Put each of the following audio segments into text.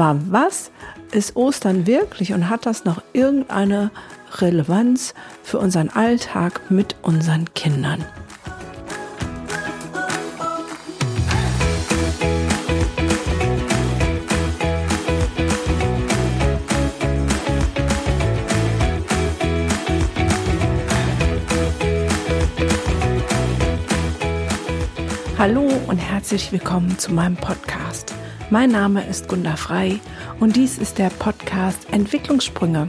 Aber was ist Ostern wirklich und hat das noch irgendeine Relevanz für unseren Alltag mit unseren Kindern? Hallo und herzlich willkommen zu meinem Podcast. Mein Name ist Gunda Frei und dies ist der Podcast Entwicklungssprünge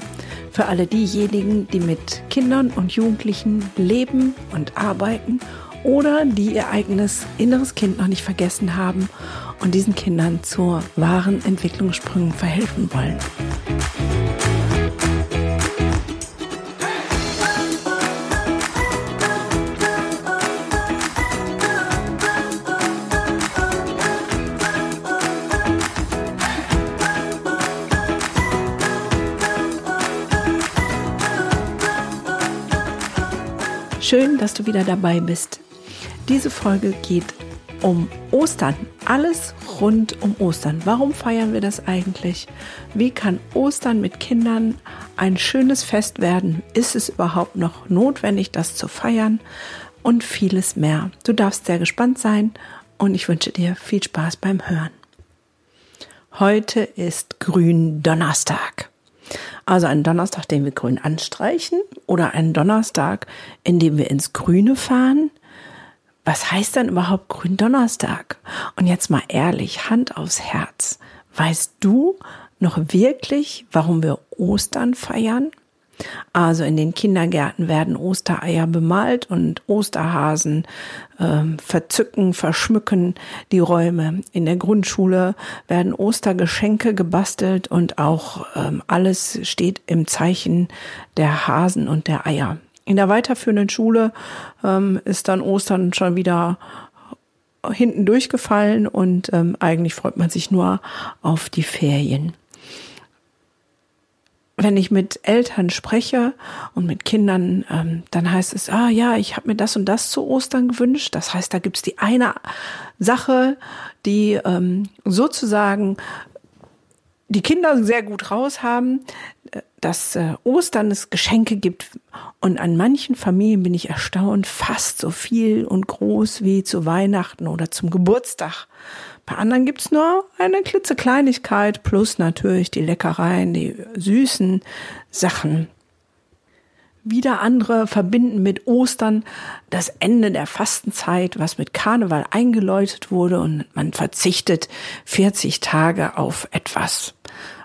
für alle diejenigen, die mit Kindern und Jugendlichen leben und arbeiten oder die ihr eigenes inneres Kind noch nicht vergessen haben und diesen Kindern zu wahren Entwicklungssprüngen verhelfen wollen. Schön, dass du wieder dabei bist. Diese Folge geht um Ostern. Alles rund um Ostern. Warum feiern wir das eigentlich? Wie kann Ostern mit Kindern ein schönes Fest werden? Ist es überhaupt noch notwendig, das zu feiern? Und vieles mehr. Du darfst sehr gespannt sein und ich wünsche dir viel Spaß beim Hören. Heute ist Gründonnerstag. Also einen Donnerstag, den wir grün anstreichen oder einen Donnerstag, in dem wir ins Grüne fahren. Was heißt denn überhaupt Gründonnerstag? Und jetzt mal ehrlich, Hand aufs Herz. Weißt du noch wirklich, warum wir Ostern feiern? Also in den Kindergärten werden Ostereier bemalt und Osterhasen äh, verzücken, verschmücken die Räume. In der Grundschule werden Ostergeschenke gebastelt und auch ähm, alles steht im Zeichen der Hasen und der Eier. In der weiterführenden Schule ähm, ist dann Ostern schon wieder hinten durchgefallen und ähm, eigentlich freut man sich nur auf die Ferien wenn ich mit Eltern spreche und mit Kindern, ähm, dann heißt es, ah ja, ich habe mir das und das zu Ostern gewünscht. Das heißt, da gibt's die eine Sache, die ähm, sozusagen die Kinder sehr gut raus haben, dass äh, Ostern es Geschenke gibt. Und an manchen Familien bin ich erstaunt, fast so viel und groß wie zu Weihnachten oder zum Geburtstag. Bei anderen gibt's nur eine klitzekleinigkeit plus natürlich die Leckereien, die süßen Sachen. Wieder andere verbinden mit Ostern das Ende der Fastenzeit, was mit Karneval eingeläutet wurde und man verzichtet 40 Tage auf etwas,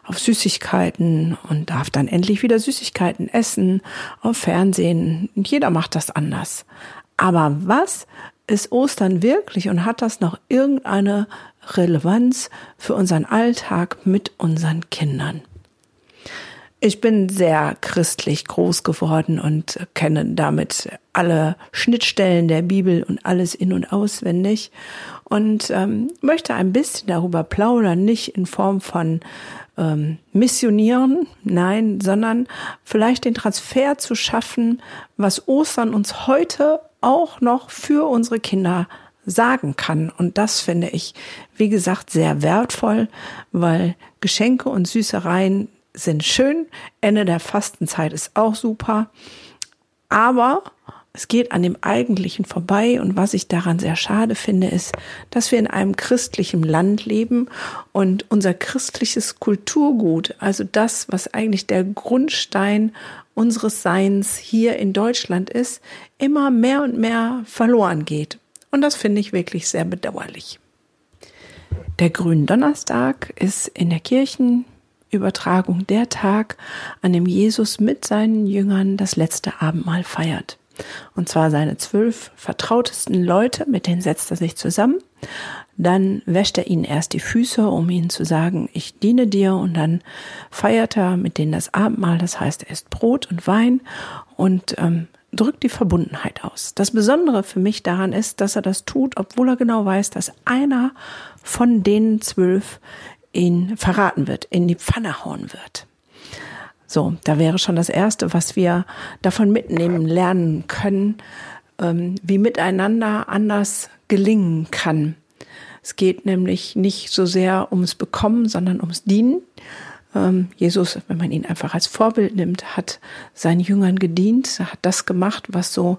auf Süßigkeiten und darf dann endlich wieder Süßigkeiten essen, auf Fernsehen. Jeder macht das anders. Aber was ist Ostern wirklich und hat das noch irgendeine Relevanz für unseren Alltag mit unseren Kindern? Ich bin sehr christlich groß geworden und kenne damit alle Schnittstellen der Bibel und alles in und auswendig und ähm, möchte ein bisschen darüber plaudern, nicht in Form von ähm, missionieren, nein, sondern vielleicht den Transfer zu schaffen, was Ostern uns heute auch noch für unsere Kinder sagen kann. Und das finde ich, wie gesagt, sehr wertvoll, weil Geschenke und Süßereien sind schön. Ende der Fastenzeit ist auch super. Aber es geht an dem Eigentlichen vorbei und was ich daran sehr schade finde, ist, dass wir in einem christlichen Land leben und unser christliches Kulturgut, also das, was eigentlich der Grundstein unseres Seins hier in Deutschland ist, immer mehr und mehr verloren geht. Und das finde ich wirklich sehr bedauerlich. Der Gründonnerstag ist in der Kirchenübertragung der Tag, an dem Jesus mit seinen Jüngern das letzte Abendmahl feiert. Und zwar seine zwölf vertrautesten Leute, mit denen setzt er sich zusammen. Dann wäscht er ihnen erst die Füße, um ihnen zu sagen, ich diene dir. Und dann feiert er mit denen das Abendmahl, das heißt, er isst Brot und Wein und ähm, drückt die Verbundenheit aus. Das Besondere für mich daran ist, dass er das tut, obwohl er genau weiß, dass einer von den zwölf ihn verraten wird, in die Pfanne hauen wird. So, da wäre schon das Erste, was wir davon mitnehmen, lernen können, ähm, wie miteinander anders gelingen kann. Es geht nämlich nicht so sehr ums Bekommen, sondern ums Dienen. Ähm, Jesus, wenn man ihn einfach als Vorbild nimmt, hat seinen Jüngern gedient, hat das gemacht, was so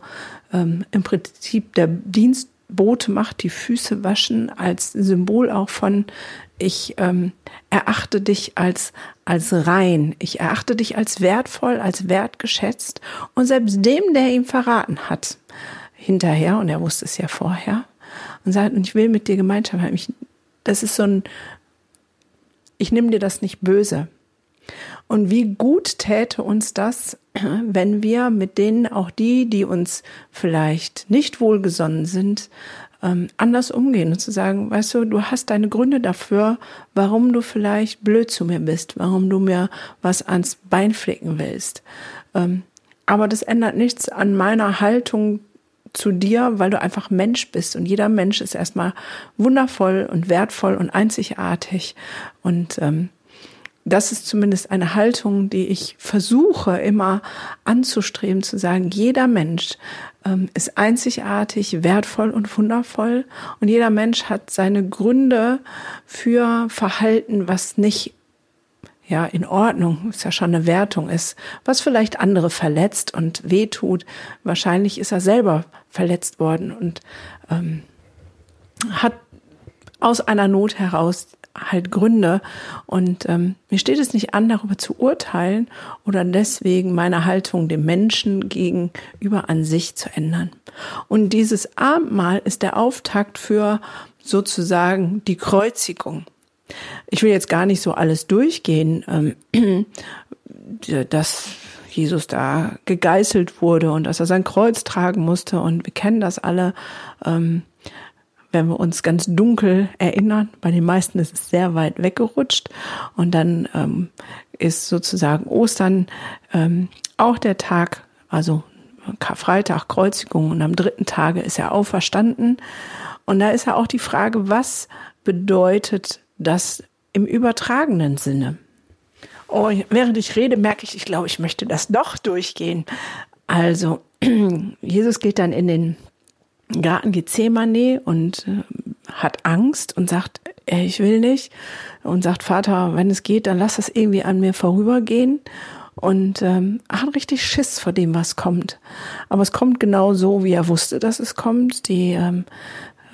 ähm, im Prinzip der Dienstbote macht, die Füße waschen, als Symbol auch von ich ähm, erachte dich als, als rein. Ich erachte dich als wertvoll, als wertgeschätzt. Und selbst dem, der ihm verraten hat, hinterher, und er wusste es ja vorher, und sagt, und ich will mit dir Gemeinschaft haben. Ich, das ist so ein, ich nehme dir das nicht böse. Und wie gut täte uns das, wenn wir mit denen, auch die, die uns vielleicht nicht wohlgesonnen sind, ähm, anders umgehen und zu sagen, weißt du, du hast deine Gründe dafür, warum du vielleicht blöd zu mir bist, warum du mir was ans Bein flicken willst. Ähm, aber das ändert nichts an meiner Haltung zu dir, weil du einfach Mensch bist. Und jeder Mensch ist erstmal wundervoll und wertvoll und einzigartig. Und ähm, das ist zumindest eine Haltung, die ich versuche immer anzustreben, zu sagen, jeder Mensch ähm, ist einzigartig, wertvoll und wundervoll. Und jeder Mensch hat seine Gründe für Verhalten, was nicht ja, in Ordnung, ist ja schon eine Wertung ist, was vielleicht andere verletzt und wehtut. Wahrscheinlich ist er selber verletzt worden und ähm, hat aus einer Not heraus halt Gründe. Und ähm, mir steht es nicht an, darüber zu urteilen oder deswegen meine Haltung dem Menschen gegenüber an sich zu ändern. Und dieses Abendmahl ist der Auftakt für sozusagen die Kreuzigung. Ich will jetzt gar nicht so alles durchgehen, ähm, dass Jesus da gegeißelt wurde und dass er sein Kreuz tragen musste. Und wir kennen das alle. Ähm, wenn wir uns ganz dunkel erinnern, bei den meisten ist es sehr weit weggerutscht und dann ähm, ist sozusagen Ostern ähm, auch der Tag, also Karfreitag, Kreuzigung und am dritten Tage ist er auferstanden. Und da ist ja auch die Frage, was bedeutet das im übertragenen Sinne? Oh, während ich rede, merke ich, ich glaube, ich möchte das doch durchgehen. Also, Jesus geht dann in den Garten Gethsemane und äh, hat Angst und sagt, ey, ich will nicht. Und sagt, Vater, wenn es geht, dann lass das irgendwie an mir vorübergehen. Und ähm, hat richtig Schiss vor dem, was kommt. Aber es kommt genau so, wie er wusste, dass es kommt. Die ähm,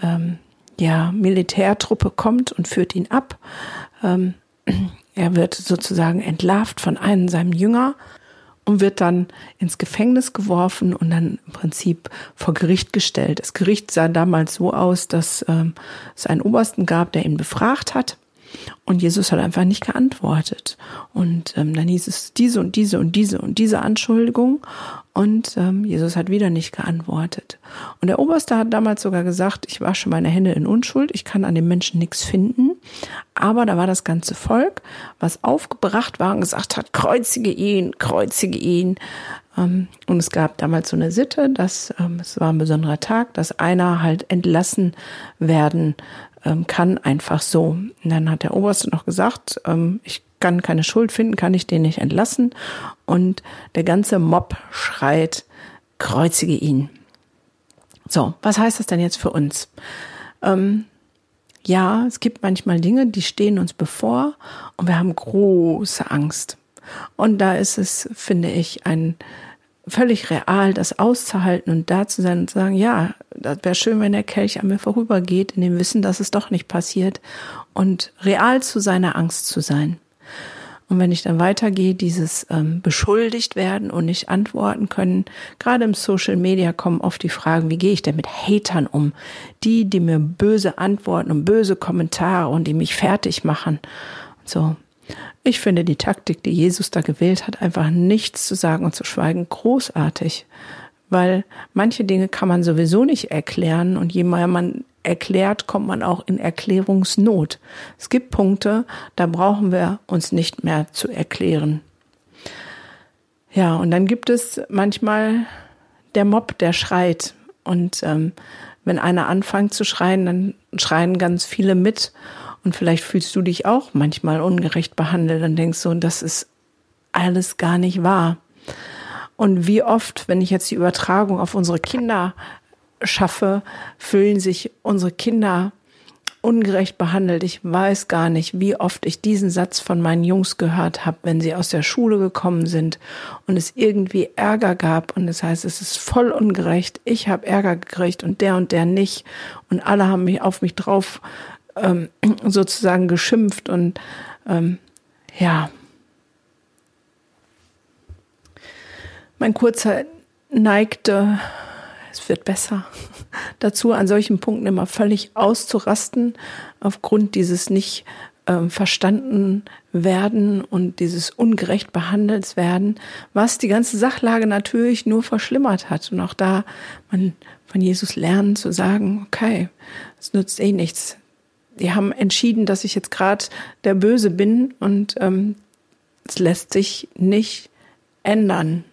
ähm, ja, Militärtruppe kommt und führt ihn ab. Ähm, er wird sozusagen entlarvt von einem seinem Jünger und wird dann ins Gefängnis geworfen und dann im Prinzip vor Gericht gestellt. Das Gericht sah damals so aus, dass ähm, es einen Obersten gab, der ihn befragt hat. Und Jesus hat einfach nicht geantwortet. Und ähm, dann hieß es diese und diese und diese und diese Anschuldigung. Und ähm, Jesus hat wieder nicht geantwortet. Und der Oberste hat damals sogar gesagt, ich wasche meine Hände in Unschuld, ich kann an dem Menschen nichts finden. Aber da war das ganze Volk, was aufgebracht war und gesagt hat, kreuzige ihn, kreuzige ihn. Ähm, und es gab damals so eine Sitte, dass ähm, es war ein besonderer Tag, dass einer halt entlassen werden ähm, kann, einfach so. Und dann hat der Oberste noch gesagt, ich kann keine Schuld finden, kann ich den nicht entlassen. Und der ganze Mob schreit, kreuzige ihn. So, was heißt das denn jetzt für uns? Ähm, ja, es gibt manchmal Dinge, die stehen uns bevor und wir haben große Angst. Und da ist es, finde ich, ein völlig real, das auszuhalten und da zu sein und zu sagen, ja, das wäre schön, wenn der Kelch an mir vorübergeht, in dem Wissen, dass es doch nicht passiert und real zu seiner Angst zu sein. Und wenn ich dann weitergehe, dieses ähm, beschuldigt werden und nicht antworten können, gerade im Social Media kommen oft die Fragen, wie gehe ich denn mit Hatern um? Die, die mir böse antworten und böse Kommentare und die mich fertig machen. So, ich finde die Taktik, die Jesus da gewählt hat, einfach nichts zu sagen und zu schweigen, großartig. Weil manche Dinge kann man sowieso nicht erklären und je mehr man erklärt, kommt man auch in Erklärungsnot. Es gibt Punkte, da brauchen wir uns nicht mehr zu erklären. Ja, und dann gibt es manchmal der Mob, der schreit. Und ähm, wenn einer anfängt zu schreien, dann schreien ganz viele mit. Und vielleicht fühlst du dich auch manchmal ungerecht behandelt und denkst so, das ist alles gar nicht wahr. Und wie oft, wenn ich jetzt die Übertragung auf unsere Kinder schaffe, fühlen sich unsere Kinder ungerecht behandelt. Ich weiß gar nicht, wie oft ich diesen Satz von meinen Jungs gehört habe, wenn sie aus der Schule gekommen sind und es irgendwie Ärger gab und das heißt, es ist voll ungerecht. Ich habe Ärger gekriegt und der und der nicht und alle haben mich auf mich drauf ähm, sozusagen geschimpft und ähm, ja. Mein kurzer neigte es wird besser. Dazu an solchen Punkten immer völlig auszurasten, aufgrund dieses nicht äh, verstanden werden und dieses ungerecht behandelt werden, was die ganze Sachlage natürlich nur verschlimmert hat. Und auch da man von Jesus lernen zu sagen, okay, es nützt eh nichts. Die haben entschieden, dass ich jetzt gerade der Böse bin und ähm, es lässt sich nicht ändern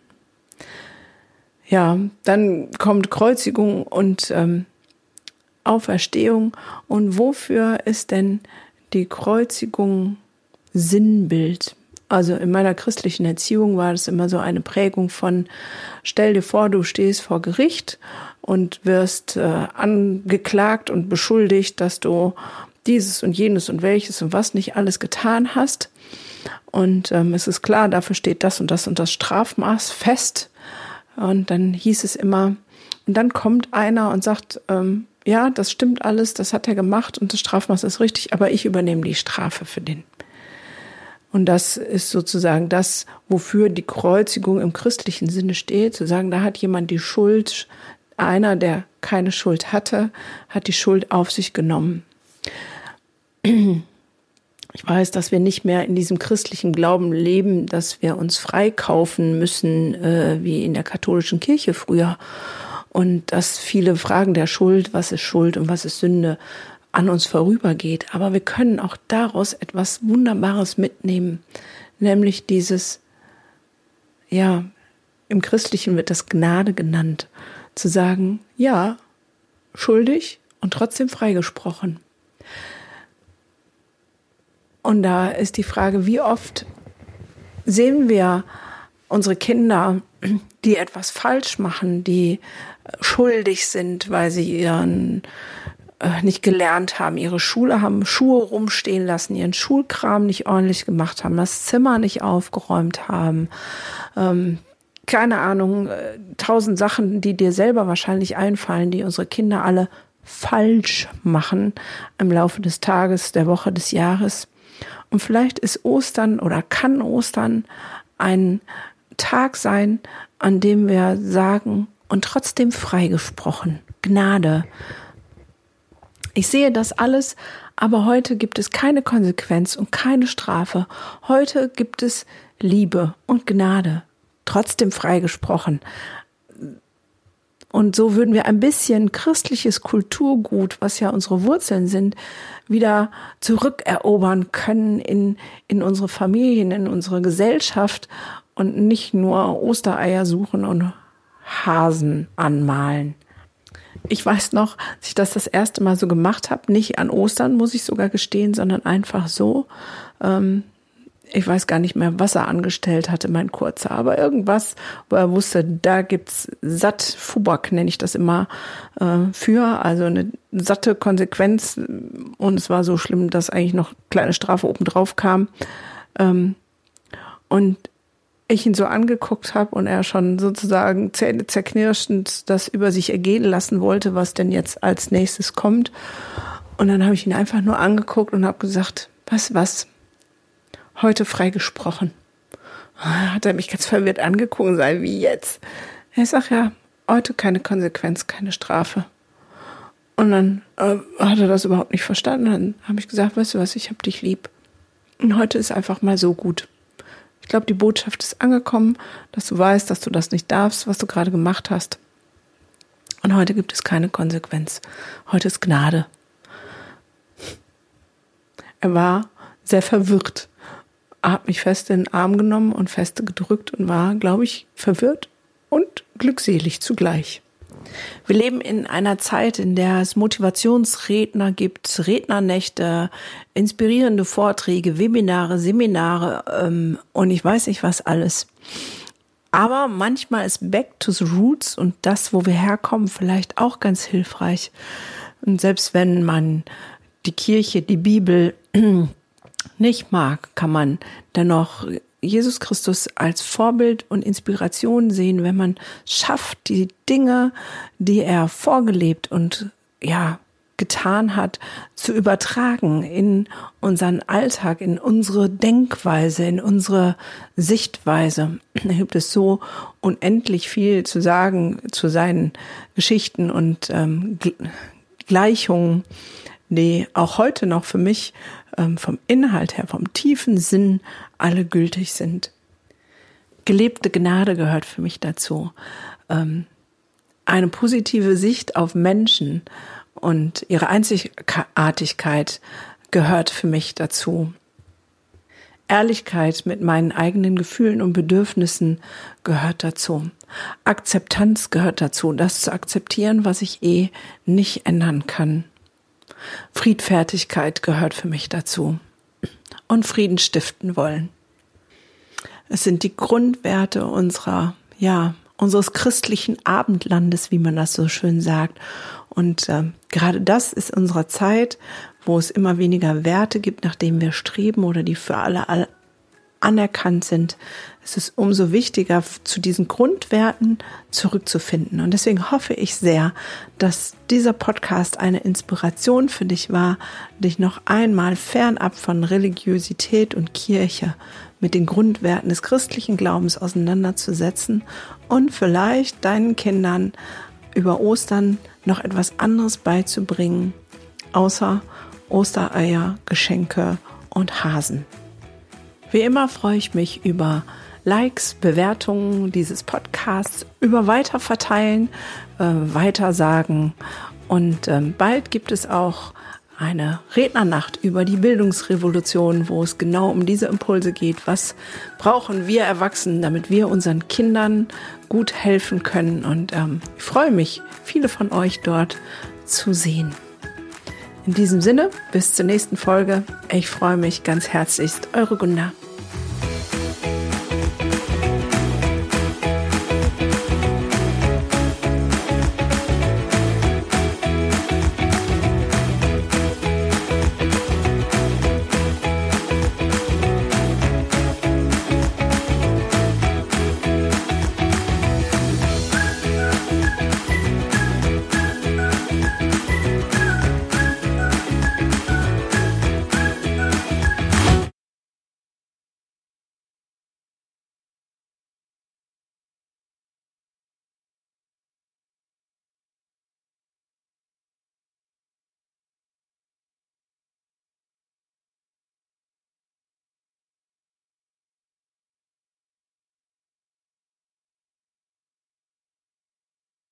ja, dann kommt Kreuzigung und ähm, Auferstehung. Und wofür ist denn die Kreuzigung Sinnbild? Also in meiner christlichen Erziehung war das immer so eine Prägung von, stell dir vor, du stehst vor Gericht und wirst äh, angeklagt und beschuldigt, dass du dieses und jenes und welches und was nicht alles getan hast. Und ähm, es ist klar, dafür steht das und das und das Strafmaß fest. Und dann hieß es immer, und dann kommt einer und sagt, ähm, ja, das stimmt alles, das hat er gemacht und das Strafmaß ist richtig, aber ich übernehme die Strafe für den. Und das ist sozusagen das, wofür die Kreuzigung im christlichen Sinne steht, zu sagen, da hat jemand die Schuld, einer, der keine Schuld hatte, hat die Schuld auf sich genommen. Ich weiß, dass wir nicht mehr in diesem christlichen Glauben leben, dass wir uns freikaufen müssen, äh, wie in der katholischen Kirche früher. Und dass viele Fragen der Schuld, was ist Schuld und was ist Sünde, an uns vorübergeht. Aber wir können auch daraus etwas Wunderbares mitnehmen, nämlich dieses, ja, im Christlichen wird das Gnade genannt, zu sagen, ja, schuldig und trotzdem freigesprochen. Und da ist die Frage, wie oft sehen wir unsere Kinder, die etwas falsch machen, die schuldig sind, weil sie ihren äh, nicht gelernt haben, ihre Schule haben, Schuhe rumstehen lassen, ihren Schulkram nicht ordentlich gemacht haben, das Zimmer nicht aufgeräumt haben, ähm, keine Ahnung, äh, tausend Sachen, die dir selber wahrscheinlich einfallen, die unsere Kinder alle falsch machen im Laufe des Tages, der Woche, des Jahres. Und vielleicht ist Ostern oder kann Ostern ein Tag sein, an dem wir sagen, und trotzdem freigesprochen, Gnade. Ich sehe das alles, aber heute gibt es keine Konsequenz und keine Strafe. Heute gibt es Liebe und Gnade, trotzdem freigesprochen. Und so würden wir ein bisschen christliches Kulturgut, was ja unsere Wurzeln sind, wieder zurückerobern können in, in unsere Familien, in unsere Gesellschaft und nicht nur Ostereier suchen und Hasen anmalen. Ich weiß noch, dass ich das das erste Mal so gemacht habe, nicht an Ostern, muss ich sogar gestehen, sondern einfach so. Ähm, ich weiß gar nicht mehr, was er angestellt hatte, mein Kurzer, aber irgendwas, wo er wusste, da gibt's satt Fubak, nenne ich das immer, äh, für, also eine satte Konsequenz. Und es war so schlimm, dass eigentlich noch kleine Strafe obendrauf kam. Ähm, und ich ihn so angeguckt habe und er schon sozusagen Zähne zerknirschend das über sich ergehen lassen wollte, was denn jetzt als nächstes kommt. Und dann habe ich ihn einfach nur angeguckt und habe gesagt, was, was, heute freigesprochen. Hat er mich ganz verwirrt angeguckt sei wie jetzt? Er sagt ja, heute keine Konsequenz, keine Strafe. Und dann äh, hat er das überhaupt nicht verstanden. Dann habe ich gesagt, weißt du was, ich habe dich lieb. Und heute ist einfach mal so gut. Ich glaube, die Botschaft ist angekommen, dass du weißt, dass du das nicht darfst, was du gerade gemacht hast. Und heute gibt es keine Konsequenz. Heute ist Gnade. Er war sehr verwirrt hat mich fest in den Arm genommen und feste gedrückt und war, glaube ich, verwirrt und glückselig zugleich. Wir leben in einer Zeit, in der es Motivationsredner gibt, Rednernächte, inspirierende Vorträge, Webinare, Seminare ähm, und ich weiß nicht was alles. Aber manchmal ist Back to the Roots und das, wo wir herkommen, vielleicht auch ganz hilfreich. Und selbst wenn man die Kirche, die Bibel nicht mag, kann man dennoch Jesus Christus als Vorbild und Inspiration sehen, wenn man schafft, die Dinge, die er vorgelebt und ja, getan hat, zu übertragen in unseren Alltag, in unsere Denkweise, in unsere Sichtweise. Da gibt es so unendlich viel zu sagen zu seinen Geschichten und ähm, Gleichungen, die auch heute noch für mich vom Inhalt her, vom tiefen Sinn alle gültig sind. Gelebte Gnade gehört für mich dazu. Ähm, eine positive Sicht auf Menschen und ihre Einzigartigkeit gehört für mich dazu. Ehrlichkeit mit meinen eigenen Gefühlen und Bedürfnissen gehört dazu. Akzeptanz gehört dazu, das zu akzeptieren, was ich eh nicht ändern kann. Friedfertigkeit gehört für mich dazu. Und Frieden stiften wollen. Es sind die Grundwerte unserer, ja, unseres christlichen Abendlandes, wie man das so schön sagt. Und äh, gerade das ist unserer Zeit, wo es immer weniger Werte gibt, nach denen wir streben oder die für alle, alle anerkannt sind, es ist umso wichtiger, zu diesen Grundwerten zurückzufinden. Und deswegen hoffe ich sehr, dass dieser Podcast eine Inspiration für dich war, dich noch einmal fernab von Religiosität und Kirche mit den Grundwerten des christlichen Glaubens auseinanderzusetzen und vielleicht deinen Kindern über Ostern noch etwas anderes beizubringen, außer Ostereier, Geschenke und Hasen. Wie immer freue ich mich über Likes, Bewertungen dieses Podcasts, über Weiterverteilen, äh, Weitersagen. Und ähm, bald gibt es auch eine Rednernacht über die Bildungsrevolution, wo es genau um diese Impulse geht. Was brauchen wir Erwachsenen, damit wir unseren Kindern gut helfen können? Und ähm, ich freue mich, viele von euch dort zu sehen. In diesem Sinne, bis zur nächsten Folge. Ich freue mich ganz herzlichst. Eure Gunda.